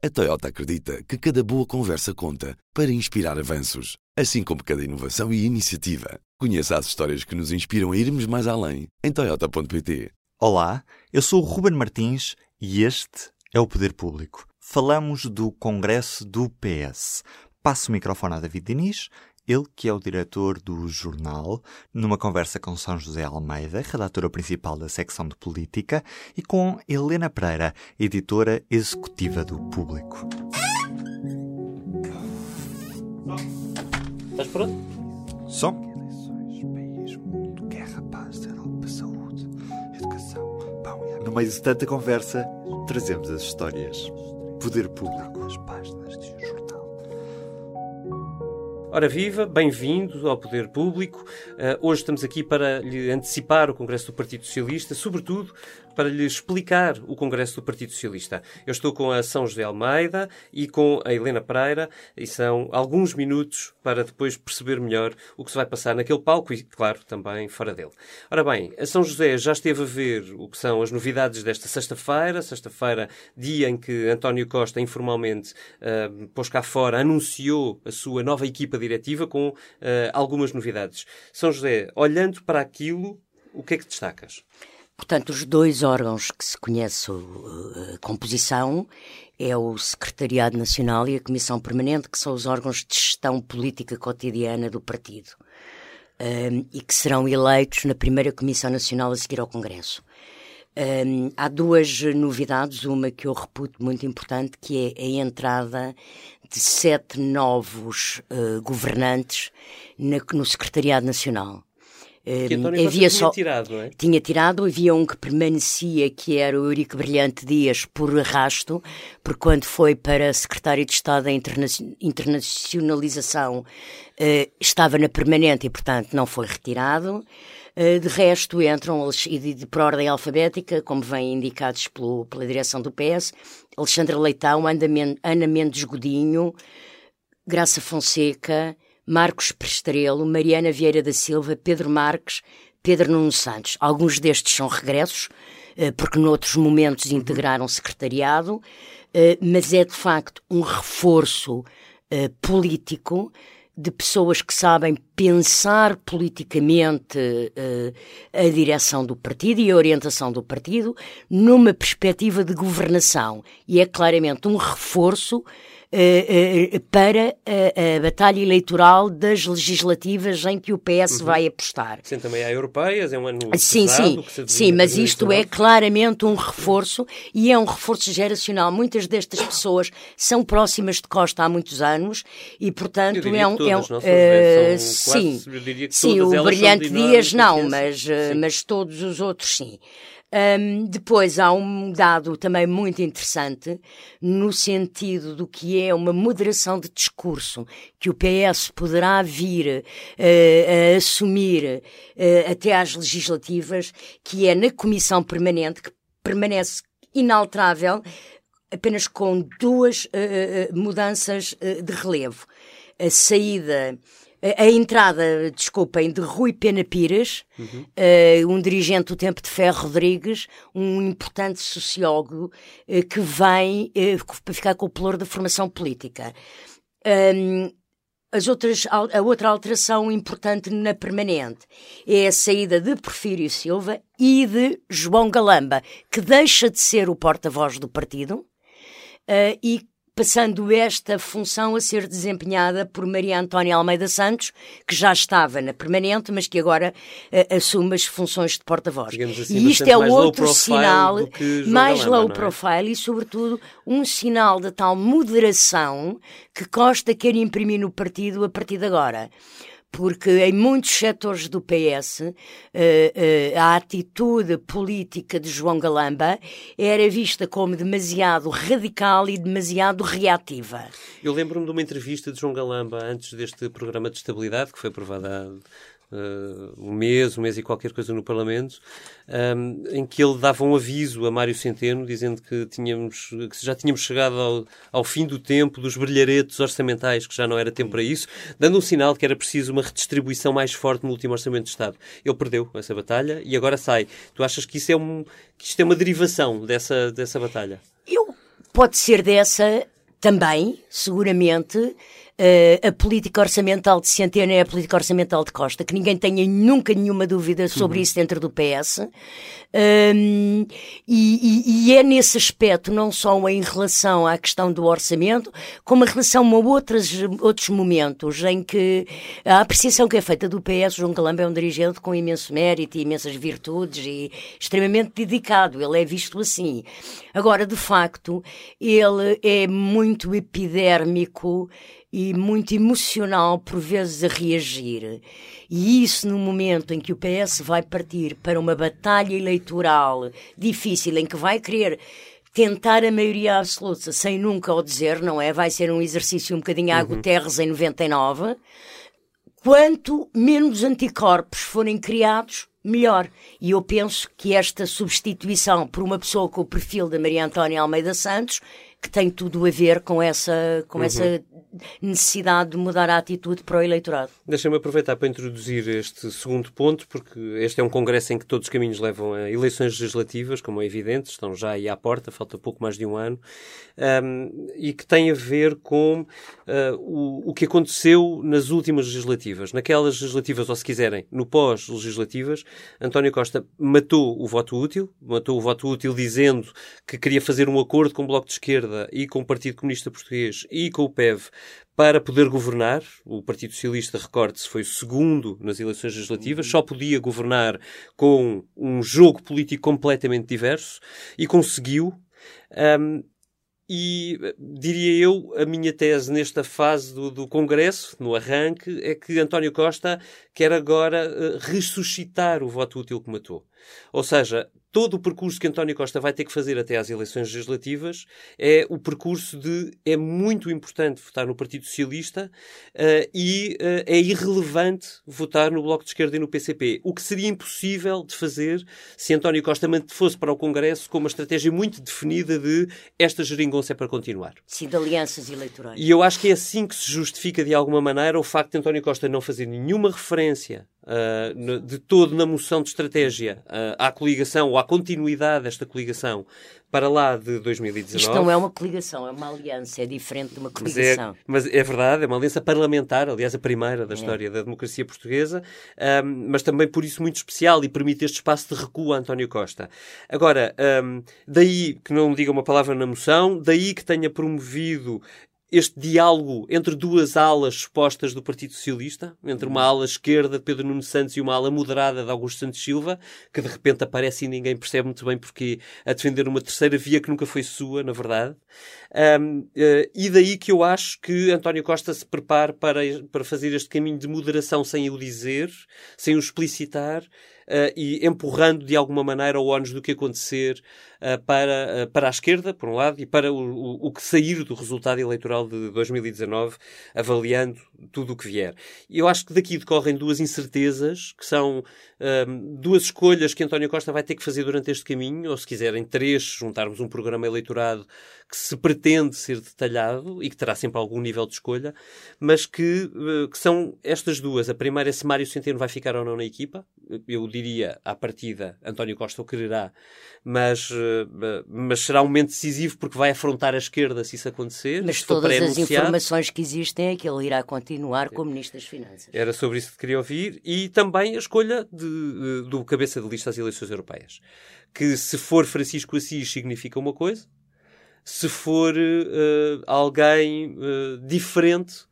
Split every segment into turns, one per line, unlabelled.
A Toyota acredita que cada boa conversa conta para inspirar avanços, assim como cada inovação e iniciativa. Conheça as histórias que nos inspiram a irmos mais além em Toyota.pt.
Olá, eu sou o Ruben Martins e este é o Poder Público. Falamos do Congresso do PS. Passo o microfone a David Diniz ele que é o diretor do jornal, numa conversa com São José Almeida, redatora principal da secção de política, e com Helena Pereira, editora executiva do Público.
Estás pronto?
Só. No meio de tanta conversa, trazemos as histórias. Poder Público. As jornal.
Ora viva, bem-vindo ao Poder Público. Uh, hoje estamos aqui para lhe antecipar o Congresso do Partido Socialista, sobretudo para lhe explicar o Congresso do Partido Socialista. Eu estou com a São José Almeida e com a Helena Pereira e são alguns minutos para depois perceber melhor o que se vai passar naquele palco e, claro, também fora dele. Ora bem, a São José já esteve a ver o que são as novidades desta sexta-feira, sexta-feira, dia em que António Costa informalmente uh, pôs cá fora, anunciou a sua nova equipa diretiva com uh, algumas novidades. São José, olhando para aquilo, o que é que destacas?
Portanto, os dois órgãos que se conhece a composição é o Secretariado Nacional e a Comissão Permanente, que são os órgãos de gestão política cotidiana do partido. Um, e que serão eleitos na primeira Comissão Nacional a seguir ao Congresso. Um, há duas novidades, uma que eu reputo muito importante, que é a entrada de sete novos uh, governantes na, no Secretariado Nacional.
Que António havia só, tinha tirado, não é?
Tinha tirado, havia um que permanecia, que era o Eurico Brilhante Dias, por arrasto, porque quando foi para secretário de Estado da Internacionalização uh, estava na permanente e, portanto, não foi retirado. Uh, de resto, entram, e de, por ordem alfabética, como vêm indicados pelo, pela direção do PS, Alexandre Leitão, Ana Mendes Godinho, Graça Fonseca, Marcos Prestrelo, Mariana Vieira da Silva, Pedro Marques, Pedro Nuno Santos. Alguns destes são regressos, eh, porque noutros momentos integraram secretariado, eh, mas é de facto um reforço eh, político de pessoas que sabem pensar politicamente a direção do partido e a orientação do partido numa perspectiva de governação. E é claramente um reforço para a, a, batalha eleitoral das legislativas em que o PS uhum. vai apostar.
Sim, também há europeias, é um ano
Sim,
pesado,
sim, sim, mas isto é claramente um reforço e é um reforço geracional. Muitas destas pessoas são próximas de Costa há muitos anos e, portanto, é um... É um uh, sim, sim o Brilhante Dias não, mas, mas todos os outros sim. Um, depois há um dado também muito interessante no sentido do que é uma moderação de discurso que o PS poderá vir uh, a assumir uh, até às legislativas, que é na comissão permanente, que permanece inalterável, apenas com duas uh, mudanças de relevo. A saída a entrada, desculpem, de Rui Pena Pires, uhum. uh, um dirigente do Tempo de Ferro Rodrigues, um importante sociólogo uh, que vem para ficar com o pelouro da formação política. As outras, a outra alteração importante na permanente é a saída de Porfírio Silva e de João Galamba, que deixa de ser o porta-voz do partido e passando esta função a ser desempenhada por Maria Antónia Almeida Santos, que já estava na permanente, mas que agora uh, assume as funções de porta-voz.
Assim,
e isto é outro sinal mais
Galamba,
low
é?
profile e, sobretudo, um sinal de tal moderação que Costa quer imprimir no partido a partir de agora porque em muitos setores do PS uh, uh, a atitude política de João Galamba era vista como demasiado radical e demasiado reativa.
Eu lembro-me de uma entrevista de João Galamba antes deste programa de estabilidade, que foi aprovada uh, um mês, um mês e qualquer coisa no Parlamento, um, em que ele dava um aviso a Mário Centeno, dizendo que, tínhamos, que já tínhamos chegado ao, ao fim do tempo dos brilharetos orçamentais, que já não era tempo para isso, dando um sinal que era preciso uma redistribuição mais forte no último Orçamento de Estado. Ele perdeu essa batalha e agora sai. Tu achas que isso é, um, que isto é uma derivação dessa, dessa batalha?
Eu pode ser dessa também, seguramente, a política orçamental de Centeno é a política orçamental de Costa, que ninguém tenha nunca nenhuma dúvida sobre uhum. isso dentro do PS. Um, e, e, é nesse aspecto, não só em relação à questão do orçamento, como em relação a outros, outros momentos em que a apreciação que é feita do PS, João Calamba é um dirigente com imenso mérito e imensas virtudes e extremamente dedicado, ele é visto assim. Agora, de facto, ele é muito epidérmico e muito emocional por vezes a reagir. E isso no momento em que o PS vai partir para uma batalha eleitoral difícil, em que vai querer tentar a maioria absoluta sem nunca o dizer, não é? Vai ser um exercício um bocadinho a uhum. Guterres em 99. Quanto menos anticorpos forem criados, melhor. E eu penso que esta substituição por uma pessoa com o perfil da Maria Antónia Almeida Santos que tem tudo a ver com essa, com uhum. essa necessidade de mudar a atitude para o eleitorado.
Deixa-me aproveitar para introduzir este segundo ponto, porque este é um congresso em que todos os caminhos levam a eleições legislativas, como é evidente, estão já aí à porta, falta pouco mais de um ano, um, e que tem a ver com uh, o, o que aconteceu nas últimas legislativas. Naquelas legislativas, ou se quiserem, no pós-legislativas, António Costa matou o voto útil, matou o voto útil dizendo que queria fazer um acordo com o Bloco de Esquerda e com o Partido Comunista Português e com o PEV para poder governar. O Partido Socialista, recorde-se, foi o segundo nas eleições legislativas, só podia governar com um jogo político completamente diverso e conseguiu. Um, e diria eu, a minha tese nesta fase do, do, Congresso, no arranque, é que António Costa quer agora uh, ressuscitar o voto útil que matou. Ou seja, todo o percurso que António Costa vai ter que fazer até às eleições legislativas é o percurso de é muito importante votar no Partido Socialista uh, e uh, é irrelevante votar no Bloco de Esquerda e no PCP. O que seria impossível de fazer se António Costa fosse para o Congresso com uma estratégia muito definida de esta geringonça é para continuar.
Sim, de alianças eleitorais.
E eu acho que é assim que se justifica de alguma maneira o facto de António Costa não fazer nenhuma referência uh, de todo na moção de estratégia uh, à coligação ou à continuidade desta coligação para lá de 2019.
Isto não é uma coligação, é uma aliança, é diferente de uma coligação.
Mas é, mas é verdade, é uma aliança parlamentar, aliás, a primeira da é. história da democracia portuguesa, um, mas também por isso muito especial e permite este espaço de recuo a António Costa. Agora, um, daí que não diga uma palavra na moção, daí que tenha promovido este diálogo entre duas alas expostas do Partido Socialista, entre uma ala esquerda de Pedro Nuno Santos e uma ala moderada de Augusto Santos Silva, que de repente aparece e ninguém percebe muito bem porque a defender uma terceira via que nunca foi sua, na verdade. Um, uh, eh, e daí que eu acho que António Costa se prepara para, para fazer este caminho de moderação sem o dizer, sem o explicitar, uh, e empurrando de alguma maneira o ónus do que acontecer uh, para, uh, para a esquerda, por um lado, e para o, o, o, que sair do resultado eleitoral de 2019, avaliando tudo o que vier. Eu acho que daqui decorrem duas incertezas, que são duas escolhas que António Costa vai ter que fazer durante este caminho, ou se quiserem três, juntarmos um programa eleitorado que se pretende ser detalhado e que terá sempre algum nível de escolha, mas que, que são estas duas. A primeira é se Mário Centeno vai ficar ou não na equipa. Eu diria, à partida, António Costa o quererá, mas, eh, mas será um momento decisivo porque vai afrontar a esquerda se isso acontecer.
Mas todas as informações que existem é que ele irá continuar como Ministro das Finanças.
Era sobre isso que queria ouvir. E também a escolha de, eh, do cabeça de lista às eleições europeias. Que se for Francisco Assis significa uma coisa, se for uh, alguém uh, diferente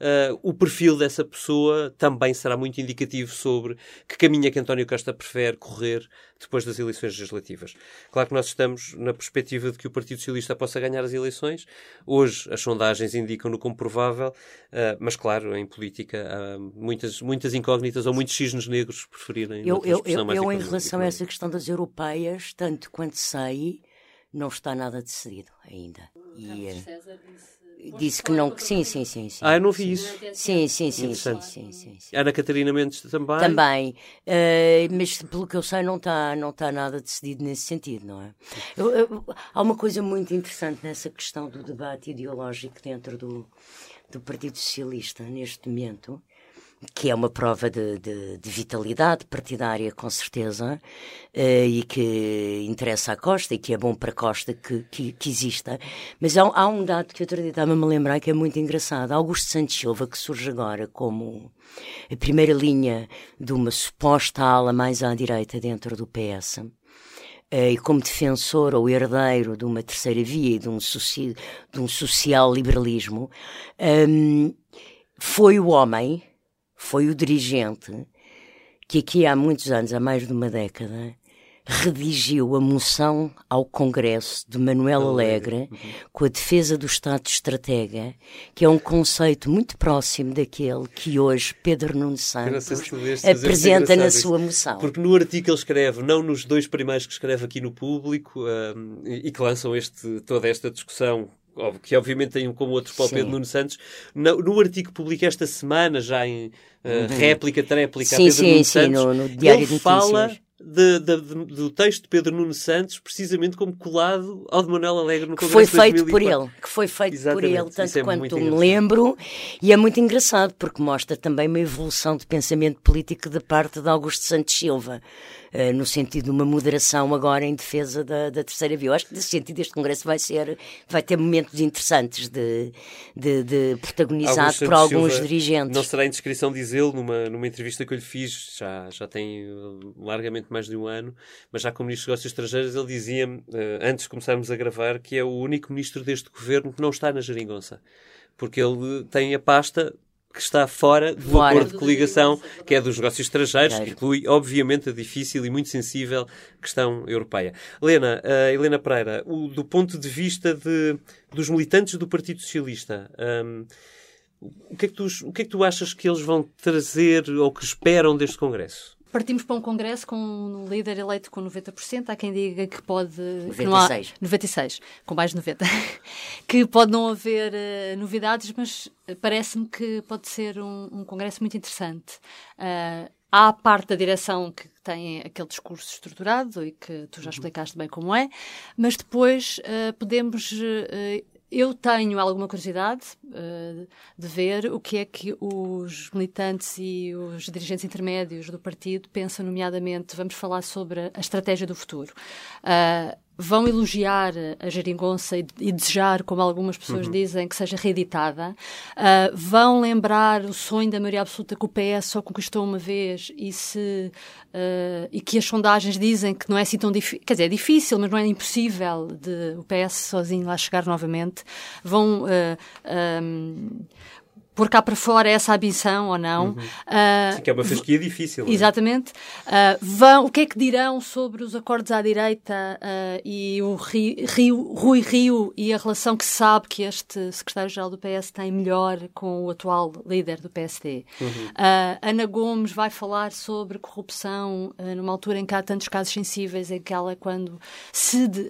uh, o perfil dessa pessoa também será muito indicativo sobre que caminho é que António Costa prefere correr depois das eleições legislativas. Claro que nós estamos na perspectiva de que o Partido Socialista possa ganhar as eleições. Hoje as sondagens indicam-no como provável, uh, mas claro, em política há muitas, muitas incógnitas ou muitos cisnes negros, preferirem.
Eu, eu, eu, eu em relação a essa questão das europeias, tanto quanto sei, não está nada decidido ainda. E, eh, César disse disse que não. Sim, sim, sim. sim
ah, eu não vi isso.
Sim, sim, sim. sim, sim, sim, sim.
Ana Catarina Mendes também?
Também. Uh, mas pelo que eu sei, não está não tá nada decidido nesse sentido, não é? Eu, eu, há uma coisa muito interessante nessa questão do debate ideológico dentro do, do Partido Socialista, neste momento, que é uma prova de, de, de vitalidade partidária, com certeza, uh, e que interessa à Costa e que é bom para a Costa que, que, que exista. Mas há, há, um dado que eu outro dia estava-me a lembrar que é muito engraçado. Augusto Santos Silva, que surge agora como a primeira linha de uma suposta ala mais à direita dentro do PS, eh, e como defensor ou herdeiro de uma terceira via e de um, de um social liberalismo, um, ehm, foi o homem foi o dirigente que aqui há muitos anos, há mais de uma década, redigiu a moção ao Congresso de Manuel Alegre uhum. com a defesa do Estado de Estratega, que é um conceito muito próximo daquele que hoje Pedro Nuno Santos se apresenta na sua moção.
Porque no artigo ele escreve, não nos dois primeiros que escreve aqui no público, um, e que lançam este, toda esta discussão que obviamente tem um como outro para o Pedro Nuno Santos, no, no, artigo que publica esta semana, já em uh, uhum. réplica, tréplica sim, a Pedro sim, Nuno sim, Santos, no, no Diário ele fala de, de, de, do texto de Pedro Nuno Santos precisamente como colado ao de Manuel Alegre no
que foi feito por ele que foi feito Exatamente. por ele tanto é quanto me lembro e é muito engraçado porque mostra também uma evolução de pensamento político da parte de Augusto Santos Silva uh, no sentido de uma moderação agora em defesa da, da terceira via. Eu acho que nesse sentido este congresso vai ser, vai ter momentos interessantes de, de, de protagonizado por alguns Silva dirigentes.
Não será indiscrição dizê-lo numa, numa entrevista que eu lhe fiz, já, já tem eh, largamente mais de um ano, mas já como Ministro dos Negócios Estrangeiros ele dizia-me, uh, antes de começarmos a gravar, que é o único Ministro deste governo que não está na geringonça porque ele tem a pasta que está fora do fora. acordo de coligação, que é dos negócios estrangeiros, que inclui, obviamente, a difícil e muito sensível questão europeia. Helena, uh, Helena Pereira, o, do ponto de vista de, dos militantes do Partido Socialista, um, o, que é que tu, o que é que tu achas que eles vão trazer ou que esperam deste Congresso?
Partimos para um congresso com um líder eleito com 90%. Há quem diga que pode. 96.
Que há,
96, com mais de 90. que pode não haver uh, novidades, mas parece-me que pode ser um, um congresso muito interessante. Uh, há a parte da direção que tem aquele discurso estruturado e que tu já uhum. explicaste bem como é, mas depois uh, podemos eu tenho alguma curiosidade uh, de ver o que é que os militantes e os dirigentes intermédios do partido pensam, nomeadamente, vamos falar sobre a estratégia do futuro. Uh, vão elogiar a geringonça e, e, desejar, como algumas pessoas uhum. dizem, que seja reeditada. Uh, vão lembrar o sonho da maioria absoluta que o PS só conquistou uma vez e, se, uh, e que as sondagens dizem que não é assim tão difícil. Quer dizer, é difícil, mas não é impossível de o PS sozinho lá chegar novamente. Vão. Uh, um, pôr cá para fora essa ambição ou não. Uhum.
Uh, Sim, que é uma fasquia difícil.
É? Exatamente. Uh, vão, o que é que dirão sobre os acordos à direita uh, e o Rio, Rui Rio e a relação que sabe que este secretário-geral do PS tem melhor com o atual líder do PSD? Uhum. Ana Gomes vai falar sobre corrupção numa altura em que há tantos casos sensíveis em que ela, quando se de,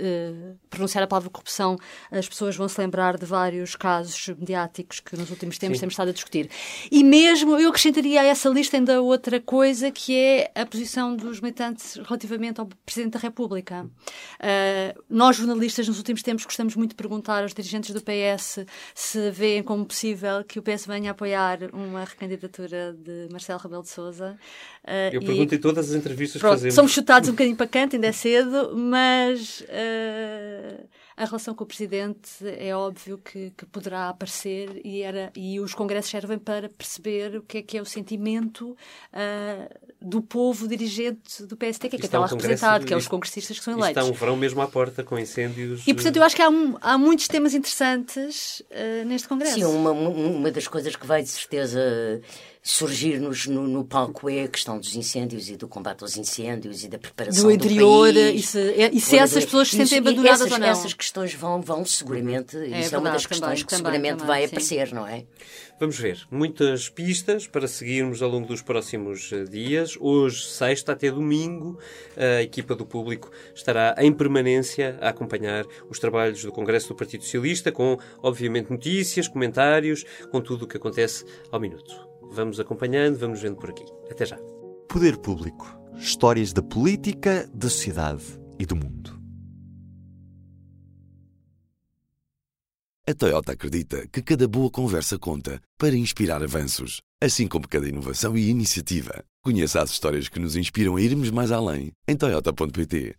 pronunciar a palavra corrupção, as pessoas vão se lembrar de vários casos mediáticos que nos últimos tempos Sim. temos estado a discutir. E mesmo eu acrescentaria a essa lista ainda outra coisa que é a posição dos militantes relativamente ao Presidente da República. Uh, nós, jornalistas, nos últimos tempos gostamos muito de perguntar aos dirigentes do PS se veem como possível que o PS venha a apoiar uma recandidatura de Marcelo Rebelo de Sousa.
Uh, eu pergunto e, em todas as entrevistas pronto, que fazemos.
Somos chutados um bocadinho para canto, ainda é cedo, mas... Uh, a relação com o Presidente é óbvio que, que, poderá aparecer e, era, e os congressos servem para perceber o que é que é o sentimento uh, do povo dirigente do PST, que é que está lá representado, que é os congressistas que são eleitos.
Está um verão mesmo à porta com incêndios.
E, portanto, eu acho que há, um, há muitos temas interessantes uh, neste congresso.
Sim, uma, uma das coisas que vai de certeza surgir-nos no, no, palco é a questão dos incêndios e do combate aos incêndios e da preparação do interior. Do país,
e se, e se essas pessoas se sentem abandonadas
essas,
ou não?
Essas questões vão, vão seguramente, é, isso verdade, é uma das questões também, que também, seguramente também, vai sim. aparecer, não é?
Vamos ver. Muitas pistas para seguirmos ao longo dos próximos eh, dias. Hoje, sexta até domingo, a equipa do público estará em permanência a acompanhar os trabalhos do Congresso do Partido Socialista, com, obviamente, notícias, comentários, com tudo o que acontece ao minuto. Vamos acompanhando, vamos vendo por aqui. Até já.
Poder Público. Histórias da política, da sociedade e do mundo.
A Toyota acredita que cada boa conversa conta para inspirar avanços, assim como cada inovação e iniciativa. Conheça as histórias que nos inspiram a irmos mais além em Toyota.pt.